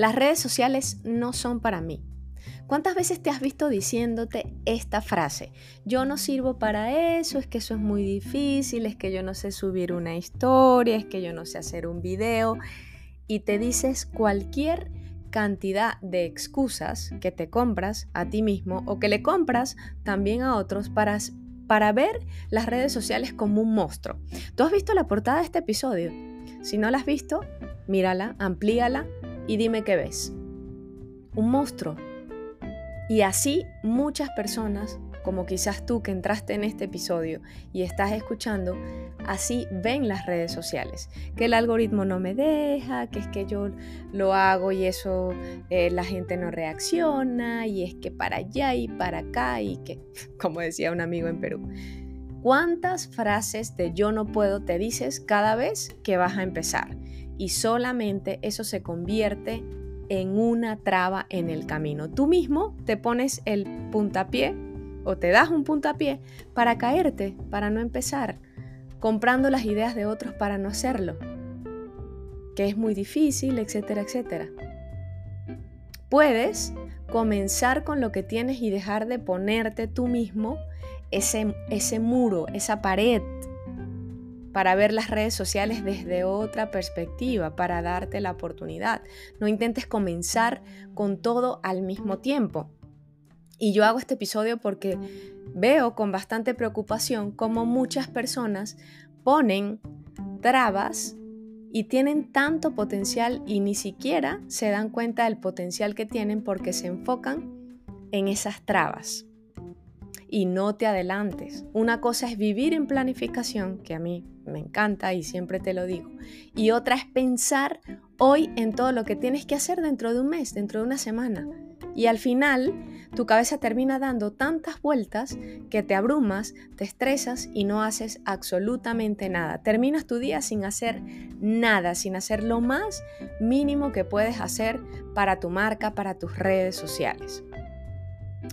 Las redes sociales no son para mí. ¿Cuántas veces te has visto diciéndote esta frase? Yo no sirvo para eso, es que eso es muy difícil, es que yo no sé subir una historia, es que yo no sé hacer un video. Y te dices cualquier cantidad de excusas que te compras a ti mismo o que le compras también a otros para, para ver las redes sociales como un monstruo. ¿Tú has visto la portada de este episodio? Si no la has visto, mírala, amplíala y dime qué ves. Un monstruo. Y así muchas personas, como quizás tú que entraste en este episodio y estás escuchando, así ven las redes sociales. Que el algoritmo no me deja, que es que yo lo hago y eso eh, la gente no reacciona, y es que para allá y para acá, y que, como decía un amigo en Perú, ¿cuántas frases de yo no puedo te dices cada vez que vas a empezar? y solamente eso se convierte en una traba en el camino. Tú mismo te pones el puntapié o te das un puntapié para caerte, para no empezar, comprando las ideas de otros para no hacerlo, que es muy difícil, etcétera, etcétera. Puedes comenzar con lo que tienes y dejar de ponerte tú mismo ese, ese muro, esa pared para ver las redes sociales desde otra perspectiva, para darte la oportunidad. No intentes comenzar con todo al mismo tiempo. Y yo hago este episodio porque veo con bastante preocupación cómo muchas personas ponen trabas y tienen tanto potencial y ni siquiera se dan cuenta del potencial que tienen porque se enfocan en esas trabas y no te adelantes. Una cosa es vivir en planificación, que a mí me encanta y siempre te lo digo, y otra es pensar hoy en todo lo que tienes que hacer dentro de un mes, dentro de una semana. Y al final tu cabeza termina dando tantas vueltas que te abrumas, te estresas y no haces absolutamente nada. Terminas tu día sin hacer nada, sin hacer lo más mínimo que puedes hacer para tu marca, para tus redes sociales.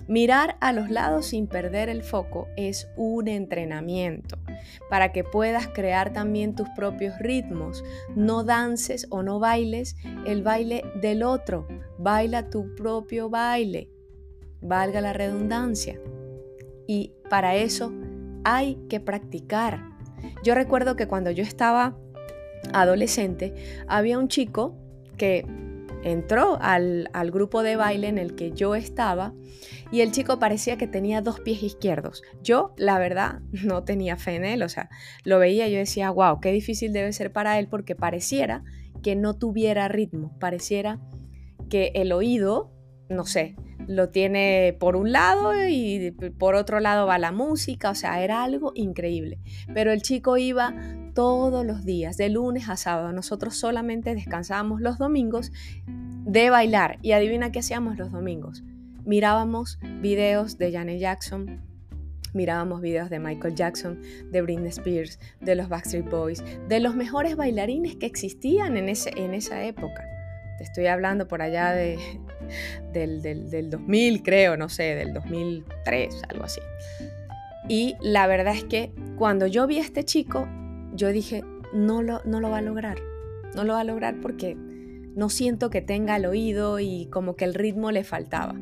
Mirar a los lados sin perder el foco es un entrenamiento para que puedas crear también tus propios ritmos. No dances o no bailes el baile del otro, baila tu propio baile, valga la redundancia. Y para eso hay que practicar. Yo recuerdo que cuando yo estaba adolescente había un chico que entró al, grupo de baile en el que yo estaba y el chico parecía que tenía dos pies izquierdos. Yo, la verdad, no tenía fe en él, o sea, lo veía y yo decía, wow, qué difícil debe ser para él porque pareciera que no tuviera ritmo, pareciera que el oído, no sé, lo tiene por un lado y por otro lado va la música, o sea, era algo increíble. Pero el chico iba todos los días, de lunes a sábado. Nosotros solamente descansábamos los domingos de bailar. Y adivina qué hacíamos los domingos. Mirábamos videos de Janet Jackson, mirábamos videos de Michael Jackson, de Britney Spears, de los Backstreet Boys, de los mejores bailarines que existían en, ese, en esa época. Te estoy hablando por allá de, del, del 2000, creo, no sé, del 2003, algo así. Y la verdad es que cuando yo vi a este chico, yo dije, no lo, no lo va a lograr. No lo va a lograr porque no siento que tenga el oído y como que el ritmo le faltaba.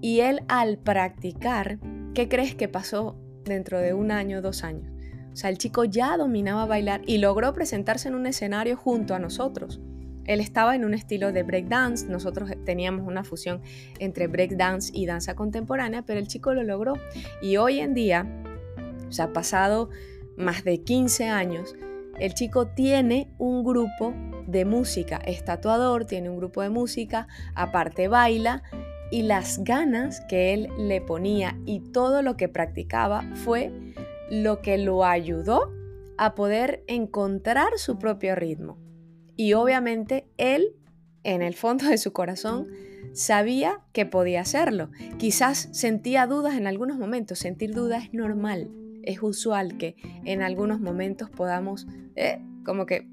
Y él al practicar, ¿qué crees que pasó dentro de un año, dos años? O sea, el chico ya dominaba bailar y logró presentarse en un escenario junto a nosotros. Él estaba en un estilo de breakdance, nosotros teníamos una fusión entre breakdance y danza contemporánea, pero el chico lo logró. Y hoy en día, o sea, pasado más de 15 años, el chico tiene un grupo de música, es tatuador, tiene un grupo de música, aparte baila y las ganas que él le ponía y todo lo que practicaba fue lo que lo ayudó a poder encontrar su propio ritmo. Y obviamente él, en el fondo de su corazón, sabía que podía hacerlo. Quizás sentía dudas en algunos momentos. Sentir dudas es normal es usual que en algunos momentos podamos eh, como que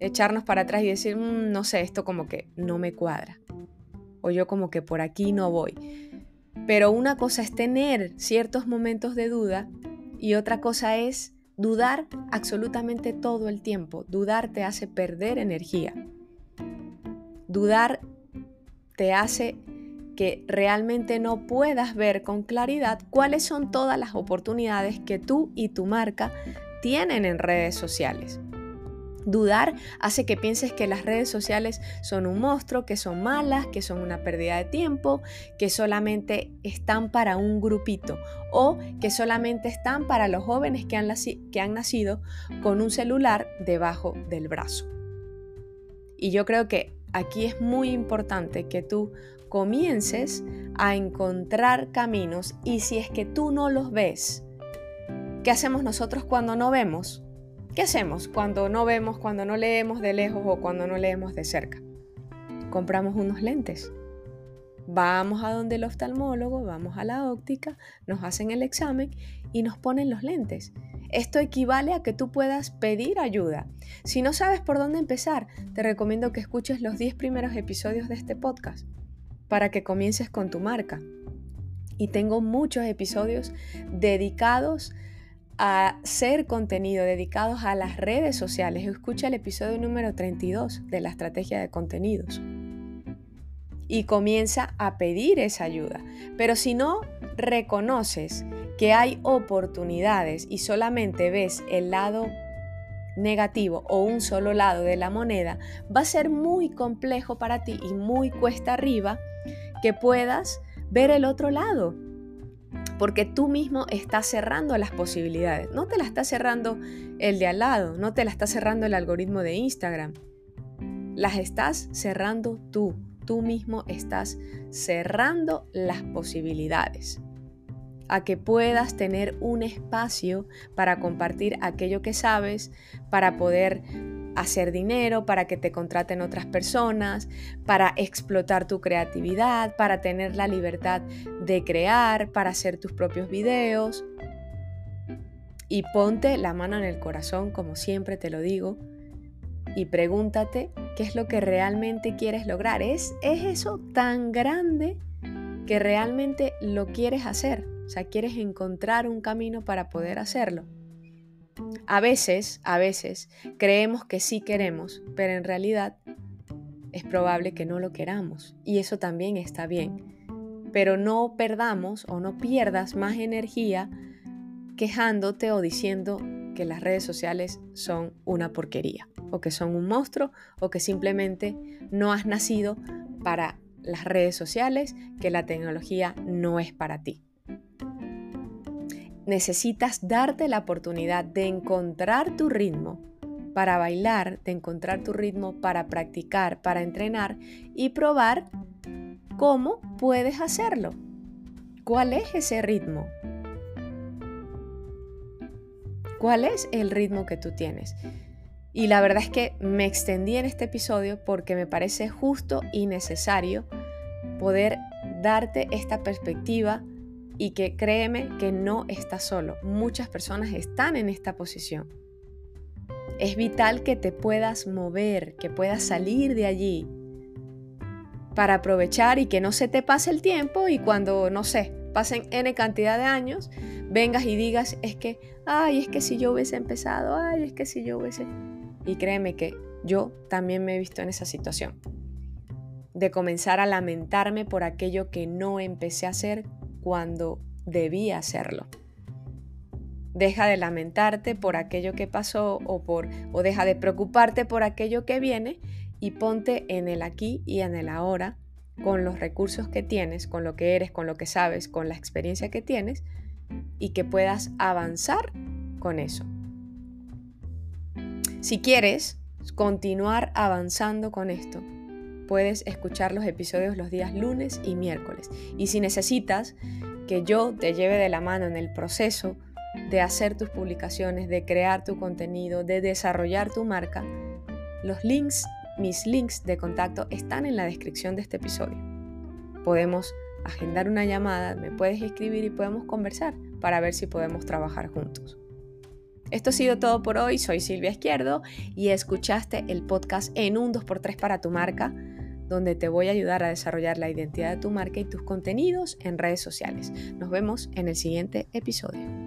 echarnos para atrás y decir, mm, no sé, esto como que no me cuadra. O yo como que por aquí no voy. Pero una cosa es tener ciertos momentos de duda y otra cosa es dudar absolutamente todo el tiempo. Dudar te hace perder energía. Dudar te hace que realmente no puedas ver con claridad cuáles son todas las oportunidades que tú y tu marca tienen en redes sociales. Dudar hace que pienses que las redes sociales son un monstruo, que son malas, que son una pérdida de tiempo, que solamente están para un grupito o que solamente están para los jóvenes que han, que han nacido con un celular debajo del brazo. Y yo creo que aquí es muy importante que tú comiences a encontrar caminos y si es que tú no los ves, ¿qué hacemos nosotros cuando no vemos? ¿Qué hacemos cuando no vemos, cuando no leemos de lejos o cuando no leemos de cerca? Compramos unos lentes. Vamos a donde el oftalmólogo, vamos a la óptica, nos hacen el examen y nos ponen los lentes. Esto equivale a que tú puedas pedir ayuda. Si no sabes por dónde empezar, te recomiendo que escuches los 10 primeros episodios de este podcast para que comiences con tu marca. Y tengo muchos episodios dedicados a ser contenido dedicados a las redes sociales, escucha el episodio número 32 de la estrategia de contenidos. Y comienza a pedir esa ayuda. Pero si no reconoces que hay oportunidades y solamente ves el lado negativo o un solo lado de la moneda, va a ser muy complejo para ti y muy cuesta arriba que puedas ver el otro lado porque tú mismo estás cerrando las posibilidades. No te la está cerrando el de al lado, no te la está cerrando el algoritmo de Instagram. Las estás cerrando tú. Tú mismo estás cerrando las posibilidades a que puedas tener un espacio para compartir aquello que sabes, para poder hacer dinero, para que te contraten otras personas, para explotar tu creatividad, para tener la libertad de crear, para hacer tus propios videos. Y ponte la mano en el corazón, como siempre te lo digo, y pregúntate qué es lo que realmente quieres lograr. ¿Es, es eso tan grande que realmente lo quieres hacer? O sea, quieres encontrar un camino para poder hacerlo. A veces, a veces, creemos que sí queremos, pero en realidad es probable que no lo queramos. Y eso también está bien. Pero no perdamos o no pierdas más energía quejándote o diciendo que las redes sociales son una porquería, o que son un monstruo, o que simplemente no has nacido para las redes sociales, que la tecnología no es para ti necesitas darte la oportunidad de encontrar tu ritmo para bailar, de encontrar tu ritmo para practicar, para entrenar y probar cómo puedes hacerlo. ¿Cuál es ese ritmo? ¿Cuál es el ritmo que tú tienes? Y la verdad es que me extendí en este episodio porque me parece justo y necesario poder darte esta perspectiva y que créeme que no estás solo. Muchas personas están en esta posición. Es vital que te puedas mover, que puedas salir de allí para aprovechar y que no se te pase el tiempo y cuando, no sé, pasen n cantidad de años, vengas y digas, es que, ay, es que si yo hubiese empezado, ay, es que si yo hubiese... Y créeme que yo también me he visto en esa situación, de comenzar a lamentarme por aquello que no empecé a hacer cuando debía hacerlo. Deja de lamentarte por aquello que pasó o, por, o deja de preocuparte por aquello que viene y ponte en el aquí y en el ahora con los recursos que tienes, con lo que eres, con lo que sabes, con la experiencia que tienes y que puedas avanzar con eso. Si quieres continuar avanzando con esto, puedes escuchar los episodios los días lunes y miércoles. Y si necesitas que yo te lleve de la mano en el proceso de hacer tus publicaciones, de crear tu contenido, de desarrollar tu marca, los links, mis links de contacto están en la descripción de este episodio. Podemos agendar una llamada, me puedes escribir y podemos conversar para ver si podemos trabajar juntos. Esto ha sido todo por hoy, soy Silvia Izquierdo y escuchaste el podcast en un 2x3 para tu marca donde te voy a ayudar a desarrollar la identidad de tu marca y tus contenidos en redes sociales. Nos vemos en el siguiente episodio.